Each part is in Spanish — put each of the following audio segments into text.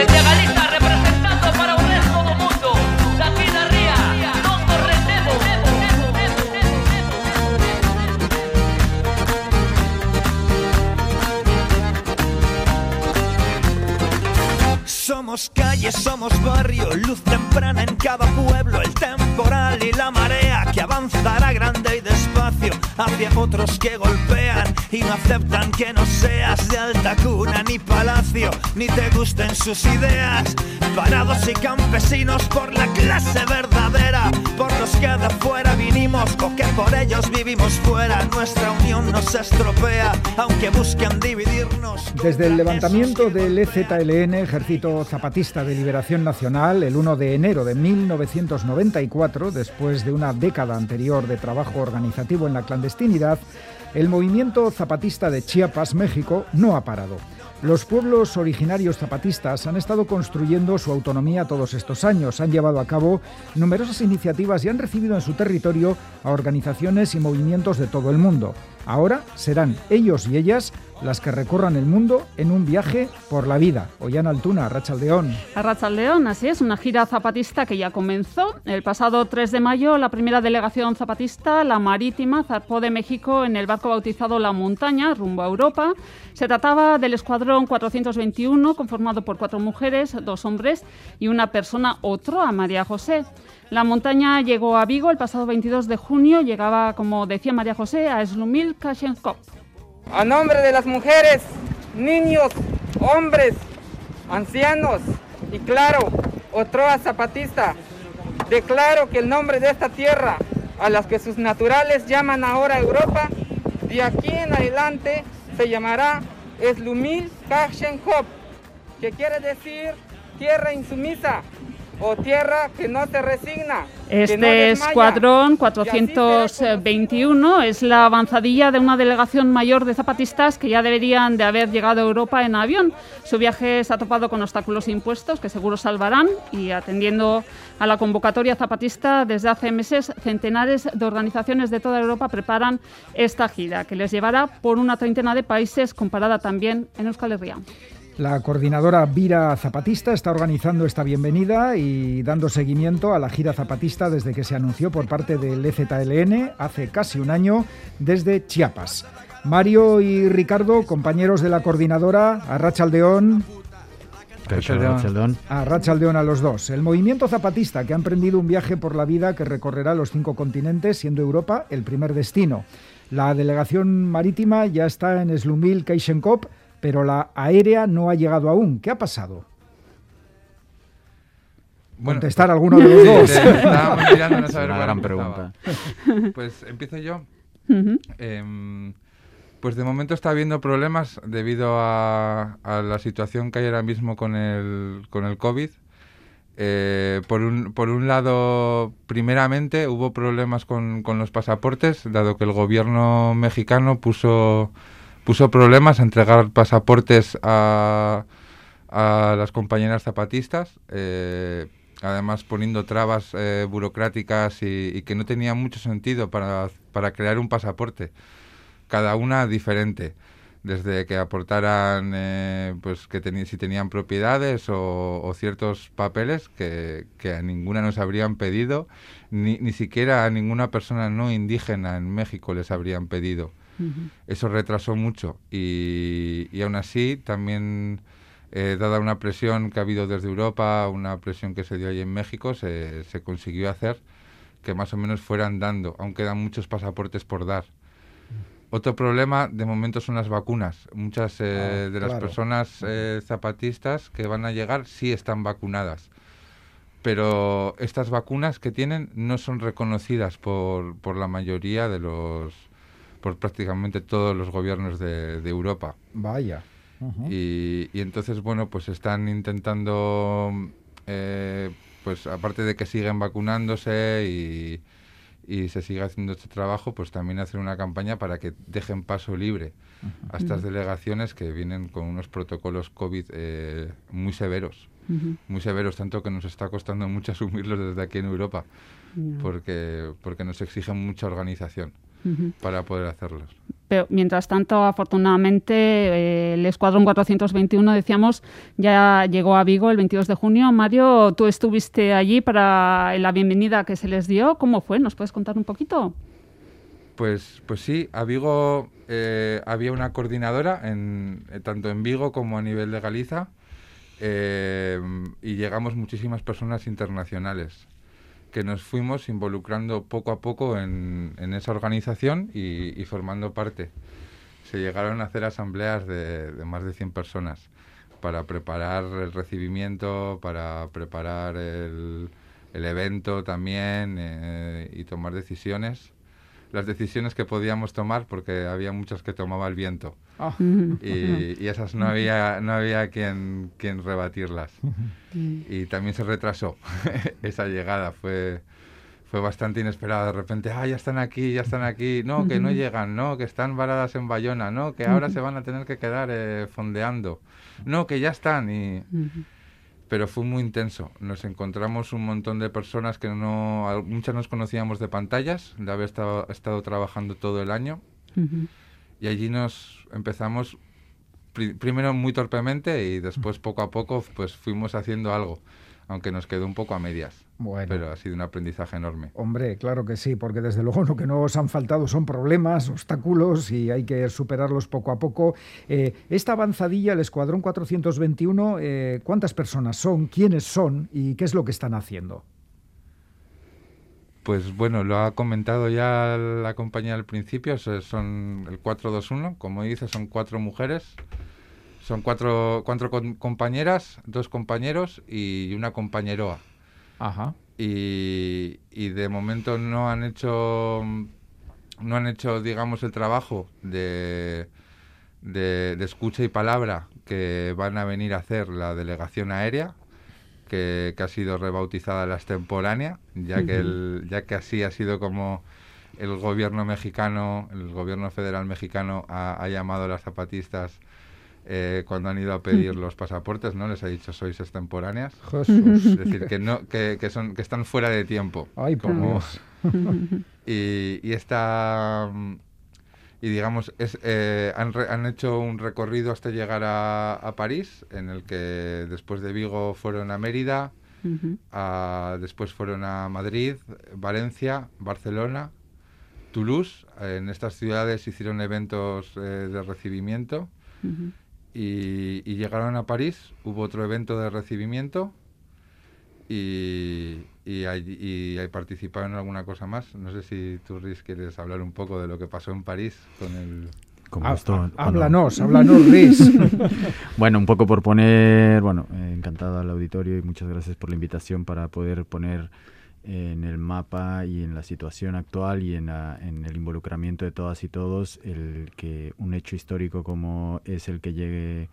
Desde Galicia representando para o resto do mundo. Aquí na ría, non nos Somos calle, somos barrio, luz temprana en cada pueblo, el temporal y la marea que avanzará grande hacia otros que golpean y no aceptan que no seas de alta cuna ni palacio, ni te gusten sus ideas. Parados y campesinos por la clase verdadera, por los que de fuera vinimos o que por ellos vivimos fuera. Nuestra unión nos estropea, aunque busquen dividirnos. Desde el levantamiento del EZLN, Ejército Zapatista de Liberación Nacional, el 1 de enero de 1994, después de una década anterior de trabajo organizativo en la clandestinidad, el movimiento zapatista de Chiapas, México, no ha parado. Los pueblos originarios zapatistas han estado construyendo su autonomía todos estos años, han llevado a cabo numerosas iniciativas y han recibido en su territorio a organizaciones y movimientos de todo el mundo. Ahora serán ellos y ellas las que recorran el mundo en un viaje por la vida. Ollana Altuna, Rachaldeón. Rachaldeón, así es, una gira zapatista que ya comenzó. El pasado 3 de mayo, la primera delegación zapatista, la marítima, zarpó de México en el barco bautizado La Montaña, rumbo a Europa. Se trataba del escuadrón 421, conformado por cuatro mujeres, dos hombres y una persona, otro, a María José. La montaña llegó a Vigo el pasado 22 de junio, llegaba, como decía María José, a Slumil Kashenkop. A nombre de las mujeres, niños, hombres, ancianos y claro, Otroa Zapatista, declaro que el nombre de esta tierra, a las que sus naturales llaman ahora Europa, de aquí en adelante se llamará Slumil Kashenkop, que quiere decir tierra insumisa, o tierra que no se resigna. Este no escuadrón Y así será 421 es la avanzadilla de una delegación mayor de zapatistas que ya deberían de haber llegado a Europa en avión. Su viaje se ha topado con obstáculos impuestos que seguro salvarán y atendiendo a la convocatoria zapatista desde hace meses centenares de organizaciones de toda Europa preparan esta gira que les llevará por una treintena de países comparada también en Euskal Herria. La coordinadora Vira Zapatista está organizando esta bienvenida y dando seguimiento a la gira zapatista desde que se anunció por parte del EZLN hace casi un año desde Chiapas. Mario y Ricardo, compañeros de la coordinadora, a Rachaldeón, a Rachaldeón a los dos. El movimiento zapatista que ha emprendido un viaje por la vida que recorrerá los cinco continentes, siendo Europa el primer destino. La delegación marítima ya está en Slumil Keishenkop, pero la aérea no ha llegado aún. ¿Qué ha pasado? Bueno, Contestar alguno de los dos. Sí, estábamos mirando a no saber Una gran pregunta. Pues empiezo yo. Em, pues de momento está habiendo problemas debido a, a la situación que hay ahora mismo con el, con el COVID. Eh, por, un, por un lado, primeramente hubo problemas con, con los pasaportes, dado que el gobierno mexicano puso, puso problemas a entregar pasaportes a, a las compañeras zapatistas, eh, además poniendo trabas eh, burocráticas y, que no tenía mucho sentido para, para crear un pasaporte, cada una diferente, desde que aportaran eh, pues que si tenían propiedades o, ciertos papeles que, que a ninguna nos habrían pedido, ni, ni siquiera a ninguna persona no indígena en México les habrían pedido. Eso retrasó mucho y, y aún así también, eh, dada una presión que ha habido desde Europa, una presión que se dio ahí en México, se, se consiguió hacer que más o menos fueran dando, aún quedan muchos pasaportes por dar. Otro problema de momento son las vacunas. Muchas eh, Ah, de las claro. personas eh, zapatistas que van a llegar sí están vacunadas. Pero estas vacunas que tienen no son reconocidas por, por la mayoría de los, por prácticamente todos los gobiernos de, de Europa. Vaya. Y, y entonces, bueno, pues están intentando, eh, pues aparte de que siguen vacunándose y, y se sigue haciendo este trabajo, pues también hacer una campaña para que dejen paso libre a estas delegaciones que vienen con unos protocolos COVID eh, muy severos, muy severos, tanto que nos está costando mucho asumirlos desde aquí en Europa, porque, porque nos exigen mucha organización. Para poder hacerlos. Pero mientras tanto, afortunadamente, eh, el Escuadrón 421, decíamos, ya llegó a Vigo el 22 de junio. Mario, tú estuviste allí para la bienvenida que se les dio. ¿Cómo fue? ¿Nos puedes contar un poquito? Pues, pues sí, a Vigo eh, había una coordinadora, en, eh, tanto en Vigo como a nivel de Galiza, y llegamos muchísimas personas internacionales que nos fuimos involucrando poco a poco en, esa organización y, formando parte. Se llegaron a hacer asambleas de, más de 100 personas para preparar el recibimiento, para preparar el, evento también eh, y tomar decisiones. Las decisiones que podíamos tomar, porque había muchas que tomaba el viento. Y, esas no había, no había quien, quien rebatirlas. Y también se retrasó esa llegada, fue, fue bastante inesperada. De repente, ah, ya están aquí, ya están aquí. No, que no llegan, no, que están varadas en Bayona, no, que ahora se van a tener que quedar eh, fondeando. No, que ya están. Y... Pero fue muy intenso. Nos encontramos un montón de personas que no, muchas nos conocíamos de pantallas, de haber estado, estado trabajando todo el año. Y allí nos empezamos primero muy torpemente y después poco a poco pues fuimos haciendo algo, aunque nos quedó un poco a medias. Bueno. Pero ha sido un aprendizaje enorme. Hombre, claro que sí, porque desde luego lo que no os han faltado son problemas, obstáculos y hay que superarlos poco a poco. Eh, esta avanzadilla, el Escuadrón 421, eh, ¿cuántas personas son? ¿Quiénes son? ¿Y qué es lo que están haciendo? Pues bueno, lo ha comentado ya la compañía al principio, son el 421, como dice, son cuatro mujeres, son cuatro, cuatro compañeras, dos compañeros y una compañeroa. Ajá. Y, de momento no han hecho, no han hecho, digamos, el trabajo de, de escucha y palabra que van a venir a hacer la delegación aérea, que, ha sido rebautizada la extemporánea, ya que, el, ya que así ha sido como el gobierno mexicano, el gobierno federal mexicano ha, llamado a las zapatistas eh, cuando han ido a pedir los pasaportes, ¿no? Les ha dicho sois extemporáneas. Es decir, que no, que, que, son, que están fuera de tiempo. Ay, como... y, y esta y digamos es, eh, han, han, hecho un recorrido hasta llegar a, a, París en el que después de Vigo fueron a Mérida después fueron a Madrid Valencia Barcelona Toulouse en estas ciudades hicieron eventos eh, de recibimiento y, y, llegaron a París hubo otro evento de recibimiento y, y, y, participaron en alguna cosa más. No sé si tú, Riz, quieres hablar un poco de lo que pasó en París con el... háblanos, háblanos, Riz. bueno, un poco por poner, bueno, eh, encantado al auditorio y muchas gracias por la invitación para poder poner en el mapa y en la situación actual y en, en, el involucramiento de todas y todos el que un hecho histórico como es el que llegue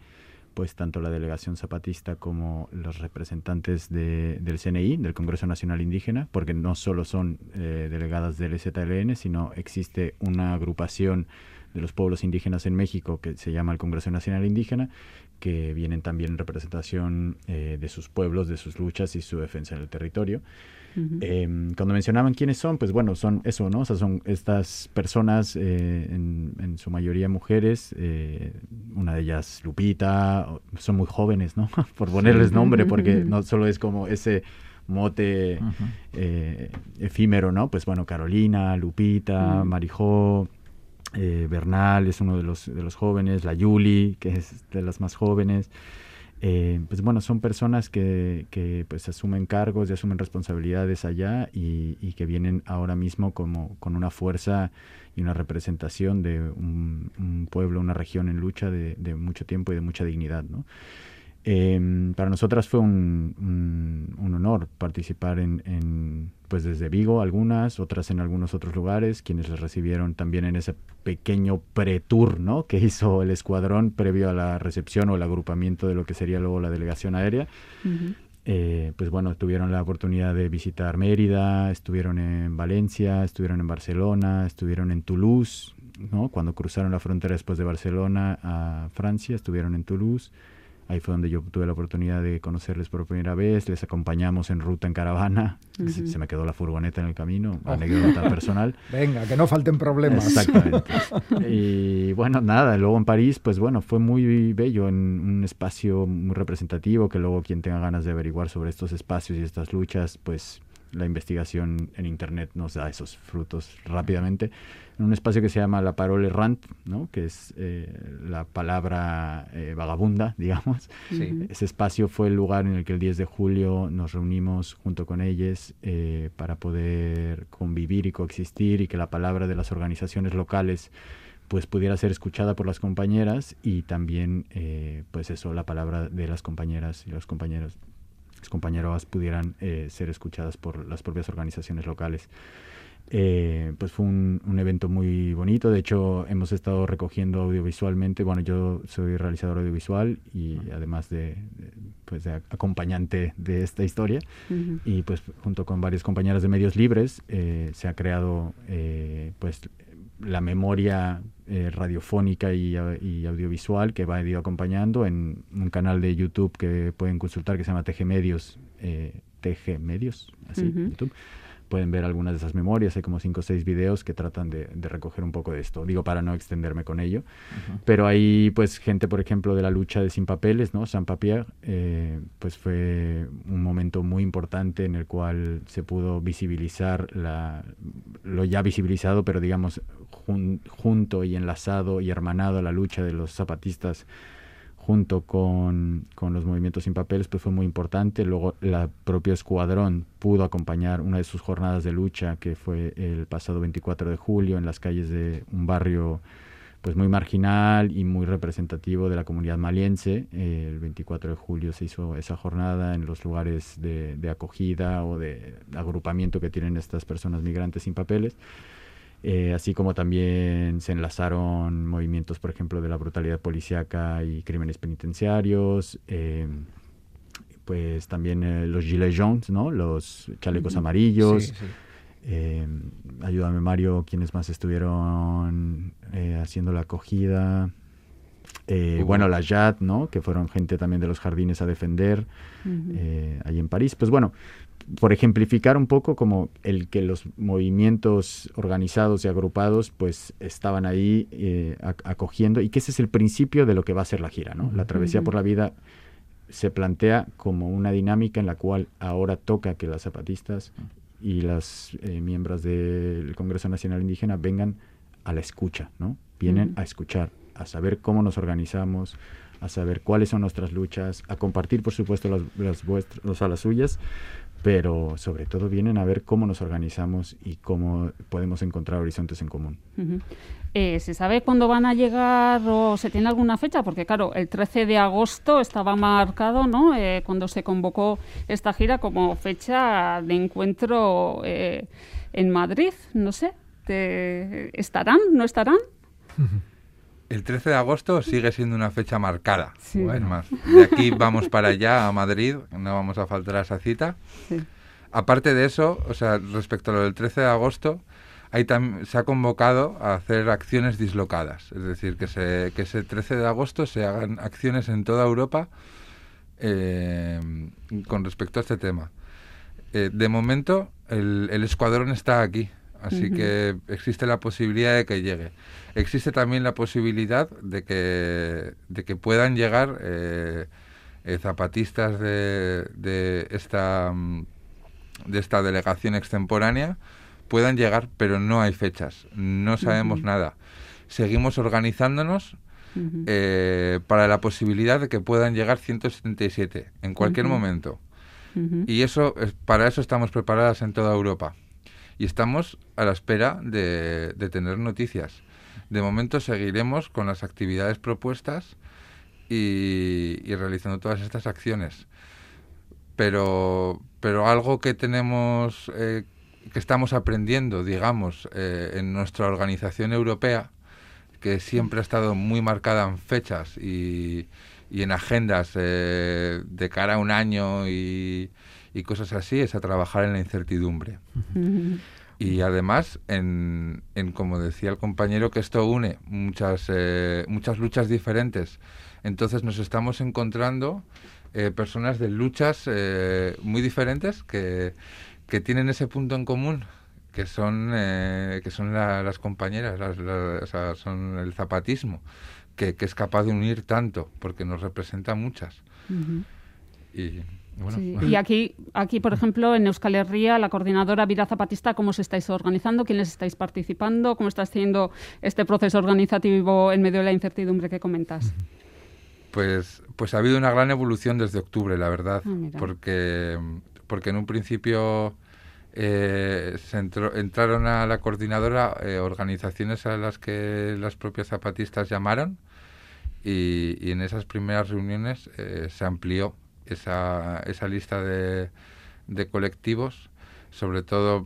pues tanto la delegación zapatista como los representantes del CNI, del Congreso Nacional Indígena, porque no solo son eh, delegadas del EZLN, sino existe una agrupación de los pueblos indígenas en México que se llama el Congreso Nacional Indígena, que vienen también en representación eh, de sus pueblos, de sus luchas y su defensa del territorio. Em, cuando mencionaban quiénes son, pues bueno, son eso, ¿no? O sea, son estas personas, eh, en, su mayoría mujeres, eh, una de ellas Lupita, son muy jóvenes, ¿no? Por ponerles nombre, porque no solo es como ese mote eh, efímero, ¿no? Pues bueno, Carolina, Lupita, Marijó, Bernal es uno de los, de los jóvenes, la Yuli, que es de las más jóvenes. Eh, pues bueno, son personas que, que, pues asumen cargos y asumen responsabilidades allá y, que vienen ahora mismo como con una fuerza y una representación de un, pueblo, una región en lucha de, de, mucho tiempo y de mucha dignidad, ¿no? Em, para nosotras fue un, un, honor participar en, pues desde Vigo algunas, otras en algunos otros lugares, quienes les recibieron también en ese pequeño pre-tour ¿no? que hizo el escuadrón previo a la recepción o el agrupamiento de lo que sería luego la delegación aérea. Eh, pues bueno, tuvieron la oportunidad de visitar Mérida, estuvieron en Valencia, estuvieron en Barcelona, estuvieron en Toulouse, ¿no? Cuando cruzaron la frontera después de Barcelona a Francia, estuvieron en Toulouse Ahí fue donde yo tuve la oportunidad de conocerles por primera vez, les acompañamos en ruta en caravana, se, se me quedó la furgoneta en el camino, Oh. anécdota personal. Venga, que no falten problemas. Exactamente. Y bueno, nada, luego en París, pues bueno, fue muy bello, en un espacio muy representativo, que luego quien tenga ganas de averiguar sobre estos espacios y estas luchas, pues la investigación en Internet nos da esos frutos rápidamente. En un espacio que se llama La Parole Errant, ¿no? que es eh, la palabra eh, vagabunda, digamos. Sí. Ese espacio fue el lugar en el que el 10 de julio nos reunimos junto con ellos eh, para poder convivir y coexistir y que la palabra de las organizaciones locales pues pudiera ser escuchada por las compañeras y también eh, pues eso la palabra de las compañeras y los compañeros las compañeras pudieran eh, ser escuchadas por las propias organizaciones locales eh, pues fue un, un, evento muy bonito. De hecho, hemos estado recogiendo audiovisualmente. Bueno, yo soy realizador audiovisual y además de, de pues de acompañante de esta historia. Uh -huh. Y pues junto con varios compañeros de medios libres eh, se ha creado eh, pues la memoria eh, radiofónica y, y, audiovisual que va ir acompañando en un canal de YouTube que pueden consultar que se llama TG Medios, eh, TG Medios, así, uh -huh. YouTube pueden ver algunas de esas memorias, hay como cinco o seis videos que tratan de, de, recoger un poco de esto, digo para no extenderme con ello, uh -huh. pero hay pues gente, por ejemplo, de la lucha de Sin Papeles, ¿no? San Papier, eh, pues fue un momento muy importante en el cual se pudo visibilizar la, lo ya visibilizado, pero digamos jun, junto y enlazado y hermanado a la lucha de los zapatistas junto con, con, los movimientos sin papeles, pues fue muy importante. Luego, la propio escuadrón pudo acompañar una de sus jornadas de lucha, que fue el pasado 24 de julio, en las calles de un barrio pues muy marginal y muy representativo de la comunidad maliense. El 24 de julio se hizo esa jornada en los lugares de, de acogida o de agrupamiento que tienen estas personas migrantes sin papeles. Eh, así como también se enlazaron movimientos, por ejemplo, de la brutalidad policíaca y crímenes penitenciarios, eh, pues también eh, los gilets jaunes, ¿no? los chalecos mm -hmm. amarillos. Sí, sí. ayúdame Mario, quienes más estuvieron haciendo la acogida. -huh. Bueno, la JAD, ¿no? que fueron gente también de los jardines a defender uh -huh. ahí en París. Pues bueno, por ejemplificar un poco como el que los movimientos organizados y agrupados pues estaban ahí eh, acogiendo y que ese es el principio de lo que va a ser la gira, ¿no? La travesía uh -huh. por la vida se plantea como una dinámica en la cual ahora toca que las zapatistas y las eh, miembros del Congreso Nacional Indígena vengan a la escucha, ¿no? Vienen uh -huh. a escuchar, a saber cómo nos organizamos, a saber cuáles son nuestras luchas, a compartir, por supuesto, las, las vuestras, a las suyas, pero sobre todo vienen a ver cómo nos organizamos y cómo podemos encontrar horizontes en común. Uh -huh. eh, ¿Se sabe cuándo van a llegar o se tiene alguna fecha? Porque claro, el 13 de agosto estaba marcado, ¿no? Eh, cuando se convocó esta gira como fecha de encuentro eh, en Madrid, no sé. ¿te... ¿Estarán? ¿No estarán? Uh -huh. El 13 de agosto sigue siendo una fecha marcada. Sí. Bueno. más, de aquí vamos para allá, a Madrid, no vamos a faltar a esa cita. Sí. Aparte de eso, o sea, respecto a lo del 13 de agosto, ahí se ha convocado a hacer acciones dislocadas. Es decir, que, se, que ese 13 de agosto se hagan acciones en toda Europa eh, con respecto a este tema. Eh, de momento, el, el escuadrón está aquí. Así uh -huh. que existe la posibilidad de que llegue. Existe también la posibilidad de que, de que puedan llegar eh, eh, zapatistas de, de, esta, de esta delegación extemporánea, puedan llegar, pero no hay fechas, no sabemos uh -huh. nada. Seguimos organizándonos uh -huh. eh, para la posibilidad de que puedan llegar 177 en cualquier momento. Y eso, para eso estamos preparadas en toda Europa y estamos a la espera de, tener noticias. De momento seguiremos con las actividades propuestas y, y, realizando todas estas acciones. Pero, pero algo que tenemos, eh, que estamos aprendiendo, digamos, eh, en nuestra organización europea, que siempre ha estado muy marcada en fechas y, y en agendas eh, de cara a un año y, y cosas así, es a trabajar en la incertidumbre. Y además, en, en, como decía el compañero, que esto une muchas, eh, muchas luchas diferentes. Entonces nos estamos encontrando eh, personas de luchas eh, muy diferentes que, que tienen ese punto en común que son eh, que son las compañeras, las, o sea, son el zapatismo, que, que es capaz de unir tanto, porque nos representa muchas. Ujú. Y bueno, Sí, Y aquí, aquí, por ejemplo, en Euskal Herria, la coordinadora Vida Zapatista, ¿cómo os estáis organizando? ¿Quiénes estáis participando? ¿Cómo está haciendo este proceso organizativo en medio de la incertidumbre que comentas? Pues, pues ha habido una gran evolución desde octubre, la verdad, Ah, porque, porque en un principio eh, se entró- entraron a la coordinadora eh, organizaciones a las que las propias zapatistas llamaron y, y en esas primeras reuniones eh, se amplió esa, esa lista de, de colectivos, sobre todo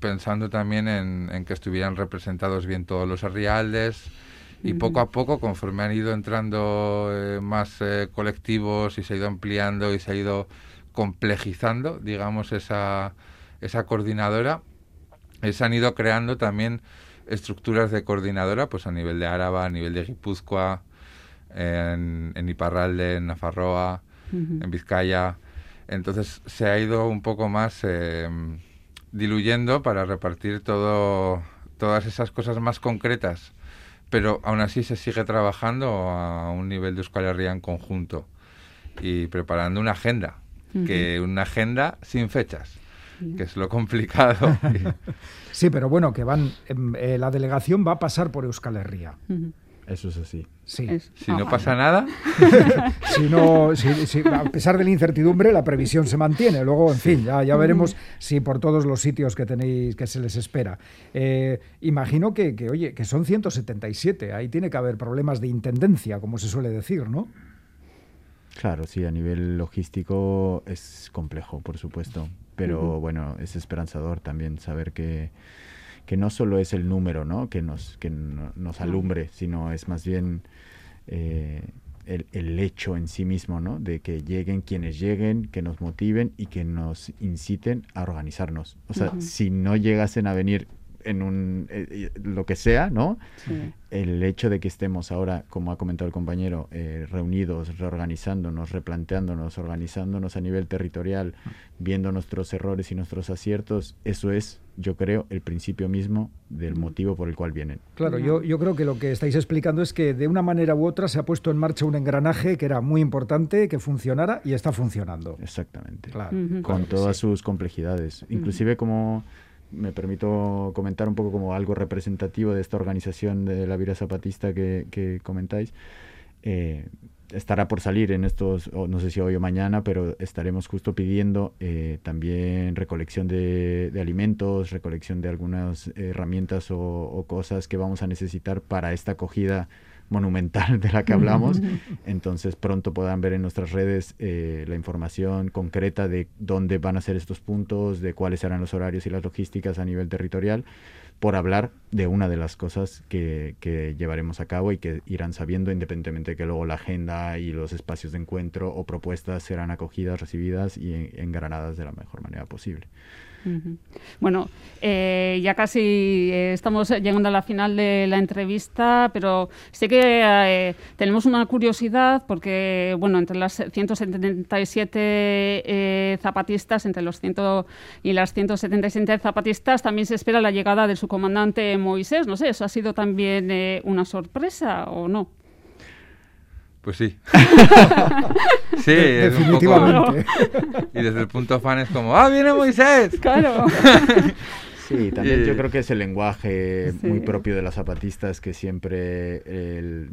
pensando también en, en que estuvieran representados bien todos los arrialdes. Y poco a poco, conforme han ido entrando eh, más eh, colectivos y se ha ido ampliando y se ha ido complejizando, digamos, esa, esa coordinadora, eh, se han ido creando también estructuras de coordinadora, pues a nivel de Áraba, a nivel de Guipúzcoa, en, en Iparralde, en Nafarroa, Ujú. en Vizcaya. Entonces se ha ido un poco más eh, diluyendo para repartir todo, todas esas cosas más concretas. Pero aún así se sigue trabajando a un nivel de Euskal Herria en conjunto y preparando una agenda, que una agenda sin fechas, que es lo complicado. Sí, pero bueno, que van. em, eh, la delegación va a pasar por Euskal Herria. Ujú. Eso es así. Sí. Es- si no ah, pasa nada, Si no, si- si- a pesar de la incertidumbre, la previsión se mantiene. Luego, en fin, ya, ya veremos si por todos los sitios que tenéis que se les espera. Eh, imagino que, que, oye, que son 177. Ahí tiene que haber problemas de intendencia, como se suele decir, ¿no? Claro, sí, a nivel logístico es complejo, por supuesto, pero bueno, es esperanzador también saber que, que no solo es el número, ¿no? Que nos, que no- nos alumbre, sino es más bien eh, el, el hecho en sí mismo, ¿no? De que lleguen quienes lleguen, que nos motiven y que nos inciten a organizarnos. O sea, si no llegasen a venir en un eh, eh, lo que sea, ¿no? sí. el hecho de que estemos ahora, como ha comentado el compañero, eh, reunidos, reorganizándonos, replanteándonos, organizándonos a nivel territorial, viendo nuestros errores y nuestros aciertos, eso es, yo creo, el principio mismo del motivo por el cual vienen. Claro, yo, yo creo que lo que estáis explicando es que de una manera u otra se ha puesto en marcha un engranaje que era muy importante, que funcionara y está funcionando. Exactamente. Claro. Con claro todas sí. sus complejidades. Inclusive como me permito comentar un poco como algo representativo de esta organización de la vida zapatista que, comentáis. eh, estará por salir en estos, no sé si hoy o mañana, pero estaremos justo pidiendo eh, también recolección de, alimentos, recolección de algunas herramientas o cosas que vamos a necesitar para esta acogida monumental de la que hablamos. Entonces pronto podrán ver en nuestras redes eh, la información concreta de dónde van a ser estos puntos, de cuáles serán los horarios y las logísticas a nivel territorial, por hablar de una de las cosas que, que llevaremos a cabo y que irán sabiendo independientemente de que luego la agenda y los espacios de encuentro o propuestas serán acogidas, recibidas y en- engranadas de la mejor manera posible. Bueno, eh, ya casi eh, estamos llegando a la final de la entrevista, pero sé que eh, tenemos una curiosidad porque, bueno, entre las 177 eh, zapatistas, entre los 100 y las 177 zapatistas, también se espera la llegada de su comandante Moisés. No sé, ¿eso ha sido también eh, una sorpresa o no? Pues sí. sí, De- es un poco- definitivamente. y desde el punto fan es como, ¡ah, viene Moisés! Claro. Sí, también yo creo que es el lenguaje Sí. muy propio de los zapatistas que siempre el,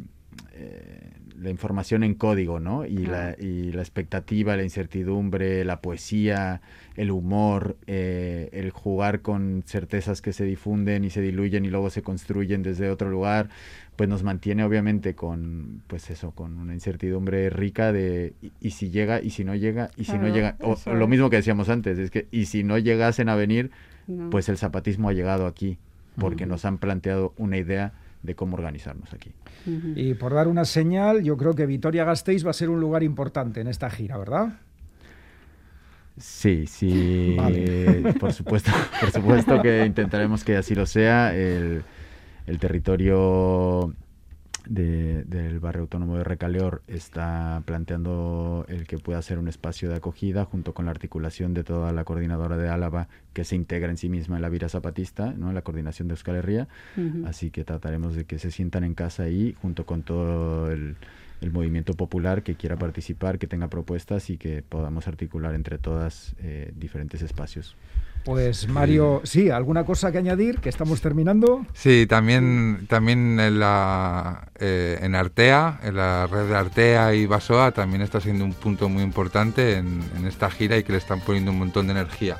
eh, la información en código, ¿no? Y, la, y la expectativa, la incertidumbre, la poesía, el humor, eh, el jugar con certezas que se difunden y se diluyen y luego se construyen desde otro lugar, pues nos mantiene obviamente con, pues eso, con una incertidumbre rica de y, y si llega y si no llega y si no llega, o- lo mismo que decíamos antes, es que y si no llegasen a venir, No. pues el zapatismo ha llegado aquí, porque nos han planteado una idea de cómo organizarnos aquí. Y por dar una señal, yo creo que Vitoria-Gasteiz va a ser un lugar importante en esta gira, ¿verdad? Sí, sí, por supuesto, por supuesto que intentaremos que así lo sea. El, el territorio del barrio autónomo de Recaleor está planteando el que pueda ser un espacio de acogida junto con la articulación de toda la coordinadora de Álava que se integra en sí misma en la Vira Zapatista, ¿no? en la coordinación de Euskal Herria. Así que trataremos de que se sientan en casa ahí junto con todo el, el movimiento popular que quiera participar, que tenga propuestas y que podamos articular entre todas eh, diferentes espacios. Pues Mario, sí, ¿alguna cosa que añadir? Que estamos terminando. Sí, también, también en, la, eh, en Artea, en la red de Artea y Basoa, también está siendo un punto muy importante en, en esta gira y que le están poniendo un montón de energía,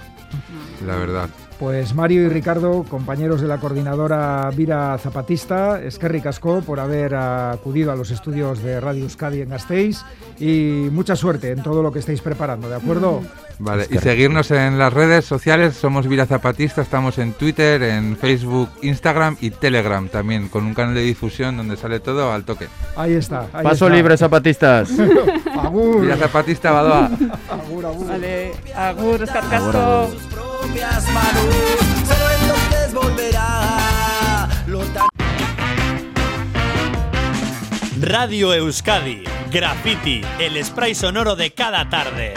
la verdad. Pues Mario y Ricardo, compañeros de la coordinadora Vira Zapatista, es que ricasco por haber acudido a los estudios de Radio Euskadi en Gasteiz y mucha suerte en todo lo que estáis preparando, ¿de acuerdo? Vale, y seguirnos en las redes sociales, somos Vira Zapatista, estamos en Twitter, en Facebook, Instagram y Telegram también, con un canal de difusión donde sale todo al toque. Ahí está. Paso libre, zapatistas. agur. Vira Zapatista, Badoa. agur, agur. Vale, agur. Radio Euskadi, Graffiti, el spray sonoro de cada tarde.